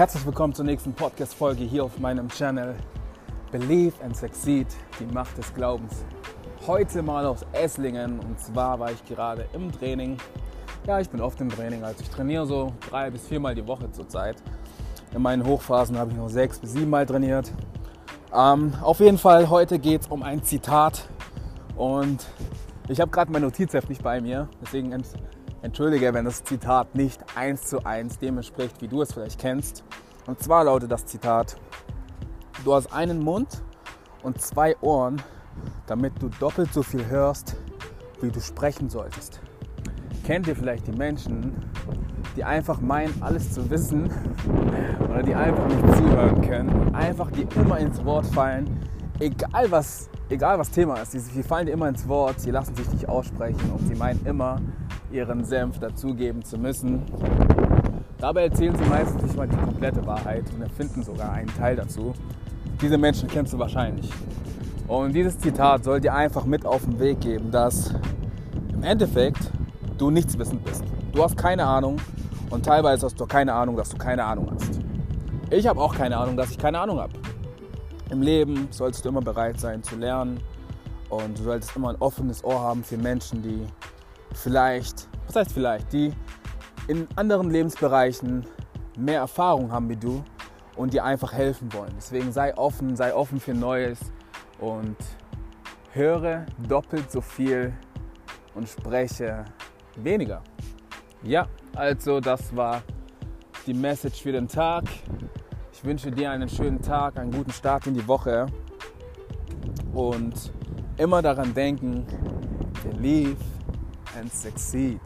Herzlich willkommen zur nächsten Podcast-Folge hier auf meinem Channel Believe and Succeed, die Macht des Glaubens. Heute mal aus Esslingen und zwar war ich gerade im Training. Ja, ich bin oft im Training, also ich trainiere so drei bis viermal die Woche zurzeit. In meinen Hochphasen habe ich noch sechs bis sieben Mal trainiert. Ähm, auf jeden Fall, heute geht es um ein Zitat und ich habe gerade mein Notizheft nicht bei mir, deswegen entschuldige, wenn das Zitat nicht eins zu eins dem entspricht, wie du es vielleicht kennst. Und zwar lautet das Zitat, du hast einen Mund und zwei Ohren, damit du doppelt so viel hörst, wie du sprechen solltest. Kennt ihr vielleicht die Menschen, die einfach meinen, alles zu wissen oder die einfach nicht zuhören können einfach die immer ins Wort fallen, egal was egal was Thema ist, sie fallen dir immer ins Wort, sie lassen sich nicht aussprechen und sie meinen immer, ihren Senf dazugeben zu müssen. Dabei erzählen sie meistens nicht mal die komplette Wahrheit und erfinden sogar einen Teil dazu. Diese Menschen kennst du wahrscheinlich. Und dieses Zitat soll dir einfach mit auf den Weg geben, dass im Endeffekt du nichts wissend bist. Du hast keine Ahnung und teilweise hast du keine Ahnung, dass du keine Ahnung hast. Ich habe auch keine Ahnung, dass ich keine Ahnung habe. Im Leben solltest du immer bereit sein zu lernen und du solltest immer ein offenes Ohr haben für Menschen, die vielleicht, was heißt vielleicht, die in anderen Lebensbereichen mehr Erfahrung haben wie du und dir einfach helfen wollen. Deswegen sei offen, sei offen für Neues und höre doppelt so viel und spreche weniger. Ja, also das war die Message für den Tag. Ich wünsche dir einen schönen Tag, einen guten Start in die Woche und immer daran denken, believe and succeed.